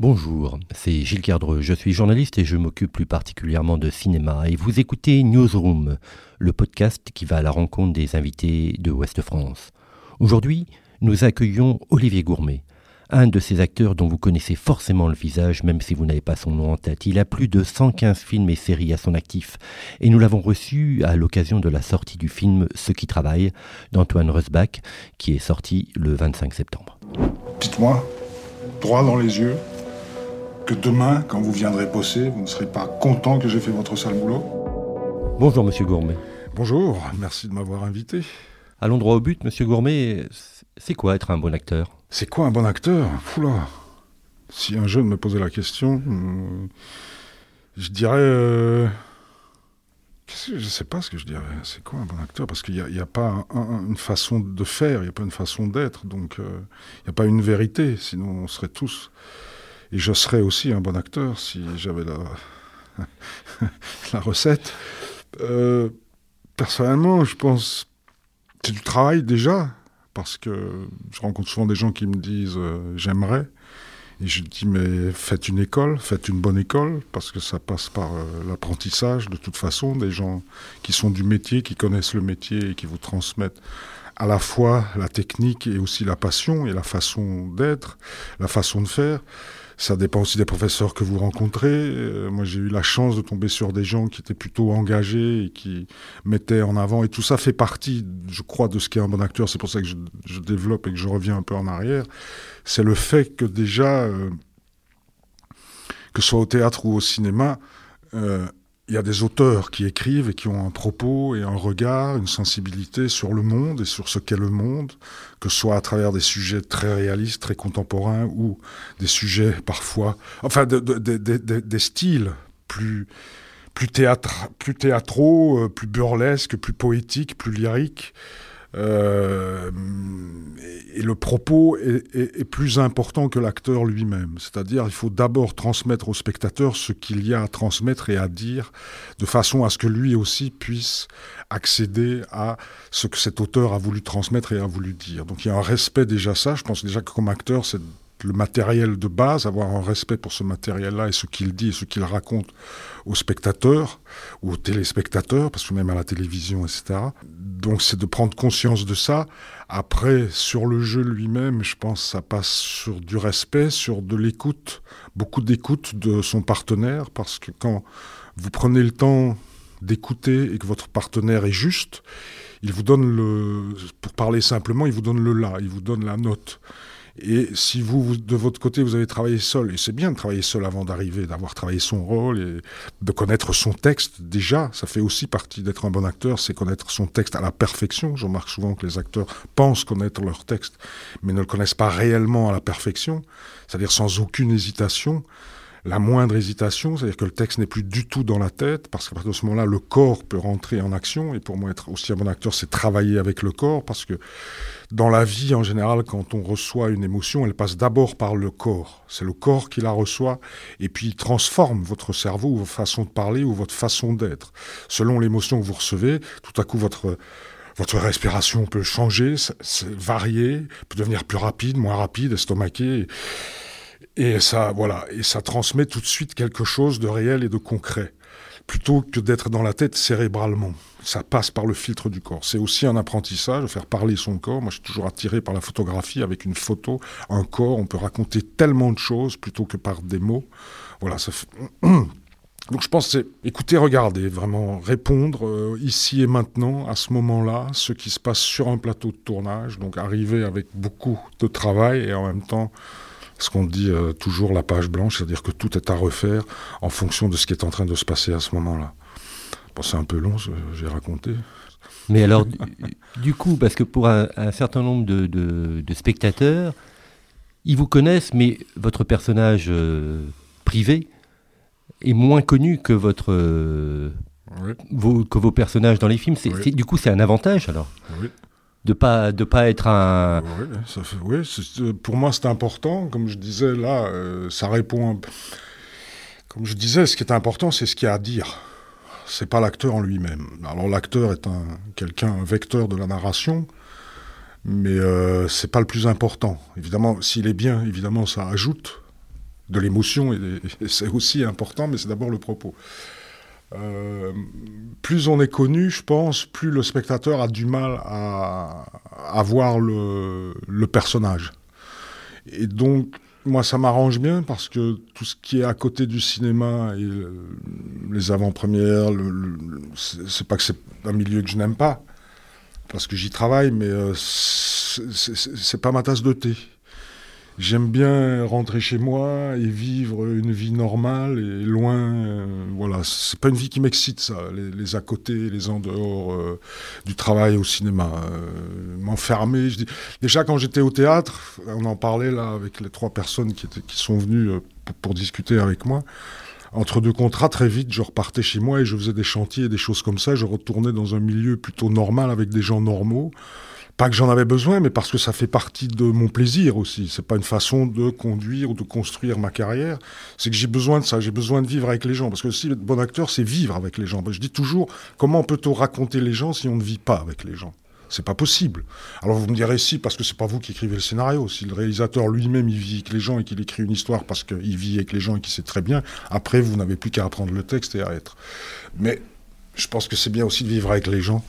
Bonjour, c'est Gilles Cardreux, je suis journaliste et je m'occupe plus particulièrement de cinéma et vous écoutez Newsroom, le podcast qui va à la rencontre des invités de Ouest France. Aujourd'hui, nous accueillons Olivier Gourmet, un de ces acteurs dont vous connaissez forcément le visage même si vous n'avez pas son nom en tête. Il a plus de 115 films et séries à son actif et nous l'avons reçu à l'occasion de la sortie du film Ceux qui travaillent d'Antoine Rusbach qui est sorti le 25 septembre. Dites-moi, droit dans les yeux, que demain, quand vous viendrez bosser, vous ne serez pas content que j'ai fait votre sale boulot Bonjour Monsieur Gourmet. Bonjour, merci de m'avoir invité. Allons droit au but, Monsieur Gourmet. C'est quoi être un bon acteur? C'est quoi un bon acteur? Oula Si un jeune me posait la question, euh, je dirais... euh, je sais pas ce que je dirais. C'est quoi un bon acteur? Parce qu'il n'y a, pas un- un- une façon de faire, il n'y a pas une façon d'être. Donc euh, il n'y a pas une vérité, sinon on serait tous... Et je serais aussi un bon acteur si j'avais la, la recette. Euh, personnellement, je pense c'est du travail déjà, parce que je rencontre souvent des gens qui me disent euh, j'aimerais. Et je dis mais faites une école, faites une bonne école, parce que ça passe par euh, l'apprentissage de toute façon, des gens qui sont du métier, qui connaissent le métier et qui vous transmettent à la fois la technique et aussi la passion et la façon d'être, la façon de faire. Ça dépend aussi des professeurs que vous rencontrez. Euh, moi, j'ai eu la chance de tomber sur des gens qui étaient plutôt engagés et qui mettaient en avant. Et tout ça fait partie, je crois, de ce qu'est un bon acteur. C'est pour ça que je, développe et que je reviens un peu en arrière. C'est le fait que déjà, euh, que ce soit au théâtre ou au cinéma, euh, il y a des auteurs qui écrivent et qui ont un propos et un regard, une sensibilité sur le monde et sur ce qu'est le monde, que ce soit à travers des sujets très réalistes, très contemporains, ou des sujets parfois, enfin, de- de- de- de- de- des styles plus, plus, plus théâtraux, euh, plus burlesques, plus poétiques, plus lyriques. Euh, et, le propos est- est plus important que l'acteur lui-même. C'est-à-dire, il faut d'abord transmettre au spectateur ce qu'il y a à transmettre et à dire, de façon à ce que lui aussi puisse accéder à ce que cet auteur a voulu transmettre et a voulu dire. Donc il y a un respect déjà ça. Je pense déjà que comme acteur, c'est le matériel de base, avoir un respect pour ce matériel-là et ce qu'il dit et ce qu'il raconte aux spectateurs ou aux téléspectateurs, parce que même à la télévision, etc. Donc c'est de prendre conscience de ça. Après, sur le jeu lui-même, je pense que ça passe sur du respect, sur de l'écoute, beaucoup d'écoute de son partenaire, parce que quand vous prenez le temps d'écouter et que votre partenaire est juste, il vous donne le, pour parler simplement, il vous donne le là, il vous donne la note. Et si vous, de votre côté, vous avez travaillé seul, et c'est bien de travailler seul avant d'arriver, d'avoir travaillé son rôle et de connaître son texte, déjà, ça fait aussi partie d'être un bon acteur, c'est connaître son texte à la perfection. Je remarque souvent que les acteurs pensent connaître leur texte, mais ne le connaissent pas réellement à la perfection, c'est-à-dire sans aucune hésitation la moindre hésitation, c'est-à-dire que le texte n'est plus du tout dans la tête, parce qu'à partir de ce moment-là, le corps peut rentrer en action, et pour moi, être aussi un bon acteur, c'est travailler avec le corps, parce que dans la vie, en général, quand on reçoit une émotion, elle passe d'abord par le corps. C'est le corps qui la reçoit, et puis il transforme votre cerveau, ou votre façon de parler, ou votre façon d'être. Selon l'émotion que vous recevez, tout à coup, votre... Votre respiration peut changer, varier, peut devenir plus rapide, moins rapide, estomaqué. Et ça, voilà, et ça transmet tout de suite quelque chose de réel et de concret, plutôt que d'être dans la tête cérébralement. Ça passe par le filtre du corps. C'est aussi un apprentissage, faire parler son corps. Moi, je suis toujours attiré par la photographie. Avec une photo, un corps, on peut raconter tellement de choses plutôt que par des mots. Voilà, ça fait... Donc je pense c'est écouter, regarder, vraiment répondre euh, ici et maintenant, à ce moment-là, ce qui se passe sur un plateau de tournage. Donc arriver avec beaucoup de travail et en même temps ce qu'on dit euh, toujours la page blanche, c'est-à-dire que tout est à refaire en fonction de ce qui est en train de se passer à ce moment-là. Bon, c'est un peu long, j'ai raconté. Mais alors, du, du coup, parce que pour un, un certain nombre de, de- de spectateurs, ils vous connaissent, mais votre personnage euh, privé est moins connu que votre Oui, vos, que vos personnages dans les films. Oui. du coup, c'est un avantage alors oui. De pas de pas être un. Oui, pour moi c'est important. Comme je disais là, euh, ça répond. Comme je disais, ce qui est important, c'est ce qu'il y a à dire. C'est pas l'acteur en lui-même. Alors l'acteur est un quelqu'un, un vecteur de la narration, mais euh, c'est pas le plus important. Évidemment, s'il est bien, évidemment, ça ajoute de l'émotion et c'est aussi important, mais c'est d'abord le propos. Euh, plus on est connu, je pense, plus le spectateur a du mal à, voir le, personnage. Et donc, moi, ça m'arrange bien parce que tout ce qui est à côté du cinéma et le- les avant-premières, le- c'est pas que c'est un milieu que je n'aime pas, parce que j'y travaille, mais euh, c'est pas ma tasse de thé. J'aime bien rentrer chez moi et vivre une vie normale et loin. euh, voilà, c'est pas une vie qui m'excite, ça. Les, à côté, les en dehors euh, du travail au cinéma. Euh, M'enfermer. Déjà, quand j'étais au théâtre, on en parlait là avec les trois personnes qui, étaient, qui sont venues euh, pour, pour discuter avec moi. Entre deux contrats, très vite, je repartais chez moi et je faisais des chantiers et des choses comme ça. Je retournais dans un milieu plutôt normal avec des gens normaux. Pas que j'en avais besoin, mais parce que ça fait partie de mon plaisir aussi. C'est pas une façon de conduire ou de construire ma carrière. C'est que j'ai besoin de ça. J'ai besoin de vivre avec les gens. Parce que si être bon acteur, c'est vivre avec les gens. Je dis toujours, comment peut-on raconter les gens si on ne vit pas avec les gens? C'est pas possible. Alors vous me direz si, parce que c'est pas vous qui écrivez le scénario. Si le réalisateur lui-même il vit avec les gens et qu'il écrit une histoire parce qu'il vit avec les gens et qu'il sait très bien, après vous n'avez plus qu'à apprendre le texte et à être. Mais je pense que c'est bien aussi de vivre avec les gens.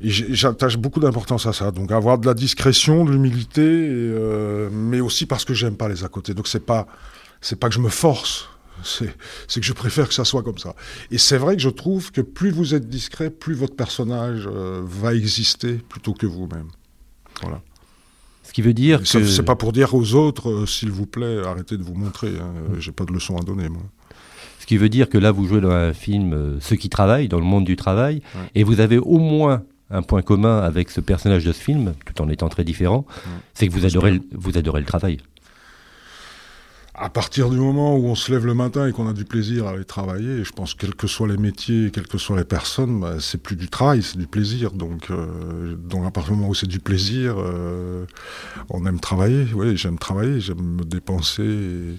J'attache beaucoup d'importance à ça. Donc avoir de la discrétion, de l'humilité, euh, mais aussi parce que j'aime pas les à côté. Donc c'est pas, c'est pas que je me force. C'est que je préfère que ça soit comme ça. Et c'est vrai que je trouve que plus vous êtes discret, plus votre personnage euh, va exister plutôt que vous-même. Voilà. Ce qui veut dire que C'est pas pour dire aux autres, euh, s'il vous plaît, arrêtez de vous montrer. hein. Euh, J'ai pas de leçon à donner, moi. ce qui veut dire que là, vous jouez dans un film euh, ceux qui travaillent dans le monde du travail, Ouais. et vous avez au moins un point commun avec ce personnage de ce film, tout en étant très différent, c'est que vous adorez, le- vous adorez le travail. À partir du moment où on se lève le matin et qu'on a du plaisir à aller travailler, et je pense que quels que soient les métiers, quelles que soient les personnes, bah, c'est plus du travail, c'est du plaisir. Donc, euh, donc à partir du moment où c'est du plaisir, euh, on aime travailler. Oui, j'aime travailler, j'aime me dépenser. et-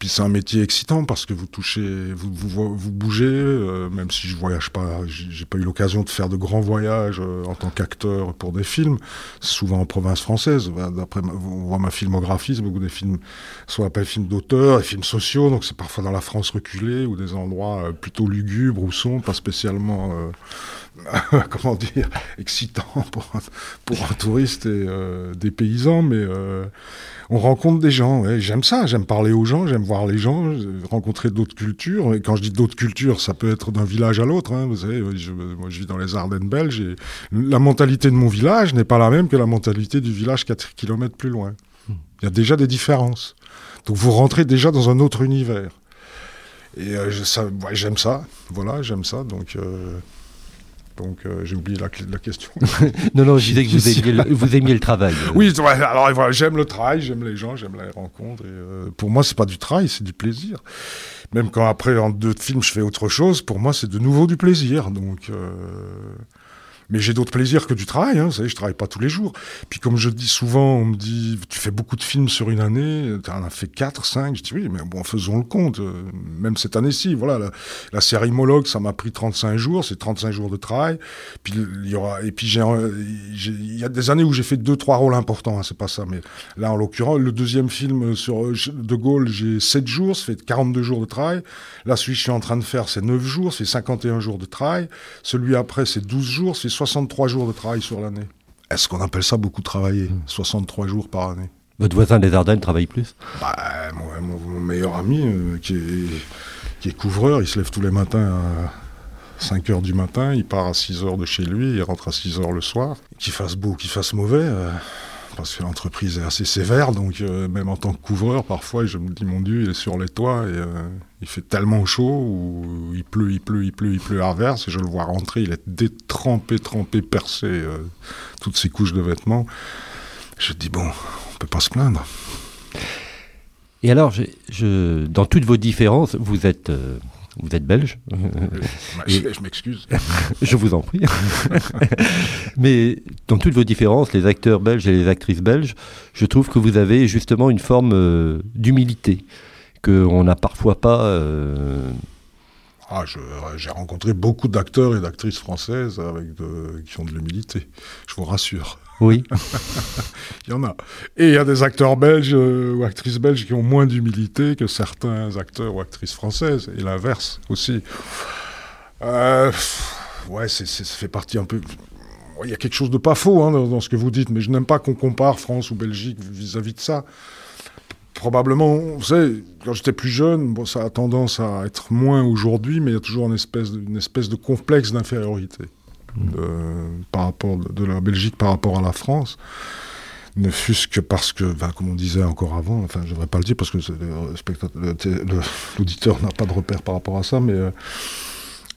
Puis c'est un métier excitant parce que vous touchez, vous, vous, vo- vous bougez, euh, même si je voyage pas, j'ai pas eu l'occasion de faire de grands voyages euh, en tant qu'acteur pour des films, souvent en province française. D'après, on voit ma filmographie, c'est beaucoup des films, soit appelle films d'auteur, des films sociaux, donc c'est parfois dans la France reculée ou des endroits euh, plutôt lugubres ou sombres, pas spécialement, euh, comment dire, excitants pour un, touriste et euh, des paysans, mais euh, on rencontre des gens. J'aime ça, j'aime parler aux gens, j'aime voir les gens, euh, rencontrer d'autres cultures. Et quand je dis d'autres cultures, ça peut être d'un village à l'autre. hein. Vous savez, je, moi je vis dans les Ardennes belges et la mentalité de mon village n'est pas la même que la mentalité du village 4 km plus loin. Il y a déjà des différences. Donc vous rentrez déjà dans un autre univers. Et euh, je- ça- j'aime ça. Voilà, j'aime ça. Donc, euh, donc euh, j'ai oublié la, la question. Non, non, je disais que vous aimiez le, vous aimiez le travail. euh. Oui, alors voilà, j'aime le travail, j'aime les gens, j'aime les rencontres. Et, euh, pour moi, c'est pas du travail, c'est du plaisir. Même quand après, en deux films, je fais autre chose, pour moi, c'est de nouveau du plaisir. Donc, euh, mais j'ai d'autres plaisirs que du travail. Hein, vous savez, je travaille pas tous les jours. Puis comme je dis souvent, on me dit, tu fais beaucoup de films sur une année, tu en as fait 4, 5. Je dis oui, mais bon, faisons le compte. Euh, Même cette année-ci, voilà, la, série Mologue, ça m'a pris 35 jours, c'est 35 jours de travail. Puis il y aura, et puis j'ai, il y a des années où j'ai fait deux, trois rôles importants, hein, c'est pas ça. Mais là, en l'occurrence, le deuxième film sur De Gaulle, j'ai 7 jours, ça fait 42 jours de travail. Là, celui que je suis en train de faire, c'est 9 jours, c'est 51 jours de travail. Celui après, c'est 12 jours, c'est 63 jours de travail sur l'année. Est-ce qu'on appelle ça beaucoup travailler 63 jours par année? Votre voisin des Ardennes travaille plus? Bah, moi, mon, mon meilleur ami, euh, qui, est, qui est couvreur, il se lève tous les matins à 5 heures du matin, il part à 6 heures de chez lui, il rentre à 6 heures le soir. Qu'il fasse beau, qu'il fasse mauvais, euh, parce que l'entreprise est assez sévère, donc euh, même en tant que couvreur, parfois, je me dis, mon Dieu, il est sur les toits et euh, il fait tellement chaud, ou il pleut, il pleut, il pleut, il pleut à reverse, et je le vois rentrer, il est détrempé, trempé, percé, euh, toutes ses couches de vêtements. Je dis, bon, on peut pas se plaindre. Et alors, dans toutes vos différences, vous êtes, vous êtes belge. je, je m'excuse. je vous en prie. Mais dans toutes vos différences, les acteurs belges et les actrices belges, je trouve que vous avez justement une forme euh, d'humilité qu'on n'a parfois pas. Euh, ah, j'ai rencontré beaucoup d'acteurs et d'actrices françaises avec de, qui ont de l'humilité, je vous rassure. Oui. il y en a. Et il y a des acteurs belges euh, ou actrices belges qui ont moins d'humilité que certains acteurs ou actrices françaises, et l'inverse aussi. Euh, ouais, ça fait partie un peu. Il y a quelque chose de pas faux hein, dans, ce que vous dites, mais je n'aime pas qu'on compare France ou Belgique vis-à-vis de ça. Probablement, vous savez, quand j'étais plus jeune, bon, ça a tendance à être moins aujourd'hui, mais il y a toujours une espèce une espèce de complexe d'infériorité par rapport de, la Belgique par rapport à la France. Ne fût-ce que parce que, ben, comme on disait encore avant, enfin je ne devrais pas le dire parce que l'auditeur n'a pas de repère par rapport à ça, mais euh,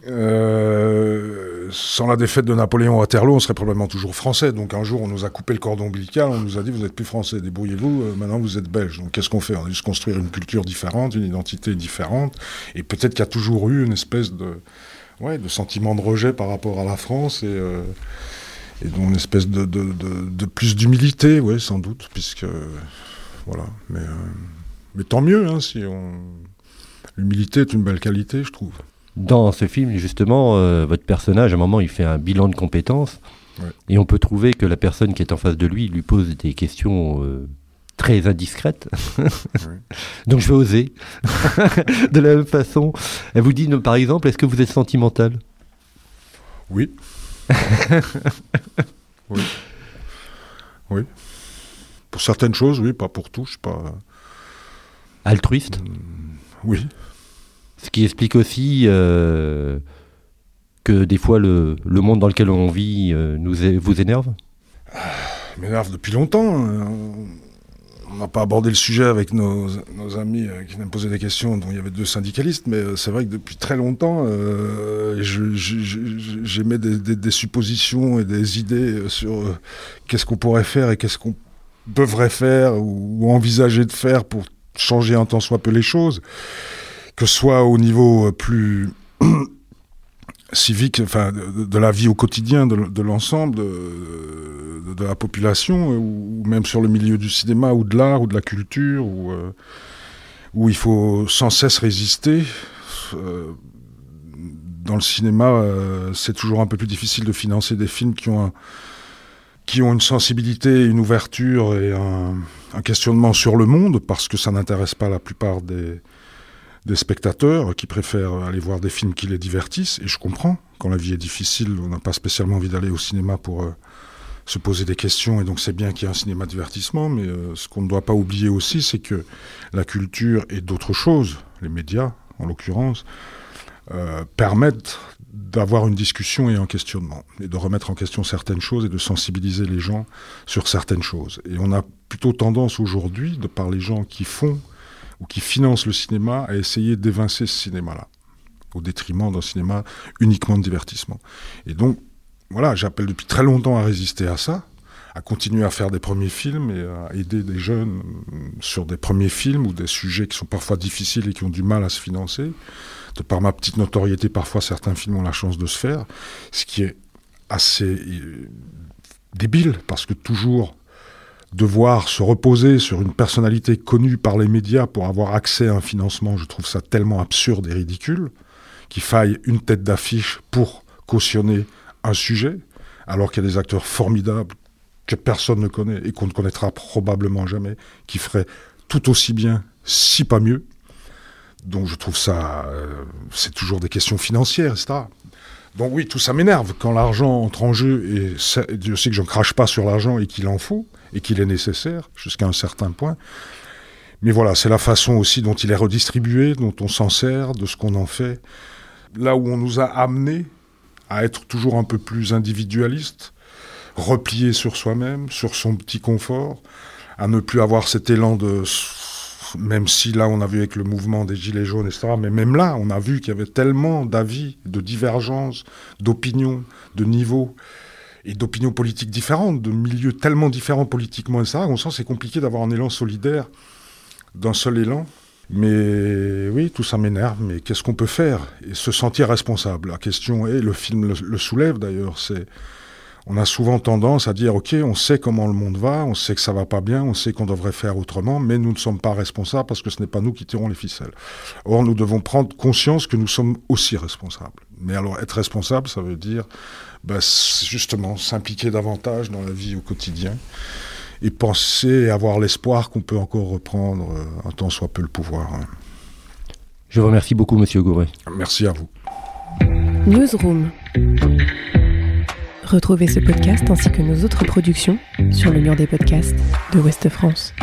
euh, sans la défaite de Napoléon à Waterloo, on serait probablement toujours français. Donc un jour, on nous a coupé le cordon ombilical, on nous a dit vous n'êtes plus français, débrouillez-vous, euh, maintenant vous êtes belge. Donc qu'est-ce qu'on fait? On a dû se construire une culture différente, une identité différente, et peut-être qu'il y a toujours eu une espèce de ouais, de sentiment de rejet par rapport à la France et, euh, et donc une espèce de, de, plus d'humilité, oui, sans doute, puisque voilà. Mais, euh, mais tant mieux, hein, si on. L'humilité est une belle qualité, je trouve. Dans ce film, justement, euh, votre personnage, à un moment, il fait un bilan de compétences. Et on peut trouver que la personne qui est en face de lui lui pose des questions très indiscrète. Donc je vais oser. de la même façon, elle vous dit par exemple, est-ce que vous êtes sentimental? Oui. oui. Oui. Pour certaines choses, oui, pas pour tout. Je suis pas. Altruiste? Mm, Oui. Ce qui explique aussi euh, que des fois le, le, monde dans lequel on vit euh, nous vous énerve? Ah, M'énerve depuis longtemps. Hein on n'a pas abordé le sujet avec nos, amis euh, qui nous poser des questions, dont il y avait deux syndicalistes, mais c'est vrai que depuis très longtemps, euh, j'émets des, suppositions et des idées sur qu'est-ce qu'on pourrait faire et qu'est-ce qu'on devrait faire ou, envisager de faire pour changer un tant soit peu les choses, que ce soit au niveau plus civique, de, la vie au quotidien de, l'ensemble de, la population, euh, ou, même sur le milieu du cinéma, ou de l'art, ou de la culture, où, euh, où il faut sans cesse résister. Euh, dans le cinéma, c'est toujours un peu plus difficile de financer des films qui ont, une sensibilité, une ouverture et un questionnement sur le monde, parce que ça n'intéresse pas la plupart des, des spectateurs qui préfèrent aller voir des films qui les divertissent, et je comprends, quand la vie est difficile, on n'a pas spécialement envie d'aller au cinéma pour euh, se poser des questions, et donc c'est bien qu'il y ait un cinéma divertissement, mais euh, ce qu'on ne doit pas oublier aussi, c'est que la culture et d'autres choses, les médias en l'occurrence, euh, permettent d'avoir une discussion et un questionnement, et de remettre en question certaines choses et de sensibiliser les gens sur certaines choses. Et on a plutôt tendance aujourd'hui, de par les gens qui font ou qui finance le cinéma à essayer d'évincer ce cinéma-là, au détriment d'un cinéma uniquement de divertissement. Et donc, voilà, j'appelle depuis très longtemps à résister à ça, à continuer à faire des premiers films et à aider des jeunes sur des premiers films ou des sujets qui sont parfois difficiles et qui ont du mal à se financer. De par ma petite notoriété, parfois certains films ont la chance de se faire, ce qui est assez euh, débile parce que toujours devoir se reposer sur une personnalité connue par les médias pour avoir accès à un financement, je trouve ça tellement absurde et ridicule qu'il faille une tête d'affiche pour cautionner un sujet, alors qu'il y a des acteurs formidables que personne ne connaît et qu'on ne connaîtra probablement jamais, qui feraient tout aussi bien, si pas mieux. Donc je trouve ça, euh, c'est toujours des questions financières, etc. Donc oui, tout ça m'énerve quand l'argent entre en jeu, et je sais que je ne crache pas sur l'argent et qu'il en faut, et qu'il est nécessaire jusqu'à un certain point. Mais voilà, c'est la façon aussi dont il est redistribué, dont on s'en sert, de ce qu'on en fait. Là où on nous a amené à être toujours un peu plus individualiste, replié sur soi-même, sur son petit confort, à ne plus avoir cet élan de même si là on a vu avec le mouvement des Gilets jaunes, etc., mais même là on a vu qu'il y avait tellement d'avis, de divergences, d'opinions, de niveaux, et d'opinions politiques différentes, de milieux tellement différents politiquement, etc., on sent c'est compliqué d'avoir un élan solidaire d'un seul élan. Mais oui, tout ça m'énerve, mais qu'est-ce qu'on peut faire? Et se sentir responsable? La question est, le film le soulève d'ailleurs, c'est on a souvent tendance à dire, OK, on sait comment le monde va, on sait que ça va pas bien, on sait qu'on devrait faire autrement, mais nous ne sommes pas responsables parce que ce n'est pas nous qui tirons les ficelles. Or, nous devons prendre conscience que nous sommes aussi responsables. Mais alors, être responsable, ça veut dire bah, justement s'impliquer davantage dans la vie au quotidien et penser et avoir l'espoir qu'on peut encore reprendre euh, un tant soit peu le pouvoir. hein. Je vous remercie beaucoup, Monsieur Gouret. Merci à vous. Newsroom. Retrouvez ce podcast ainsi que nos autres productions sur le mur des podcasts de Ouest France.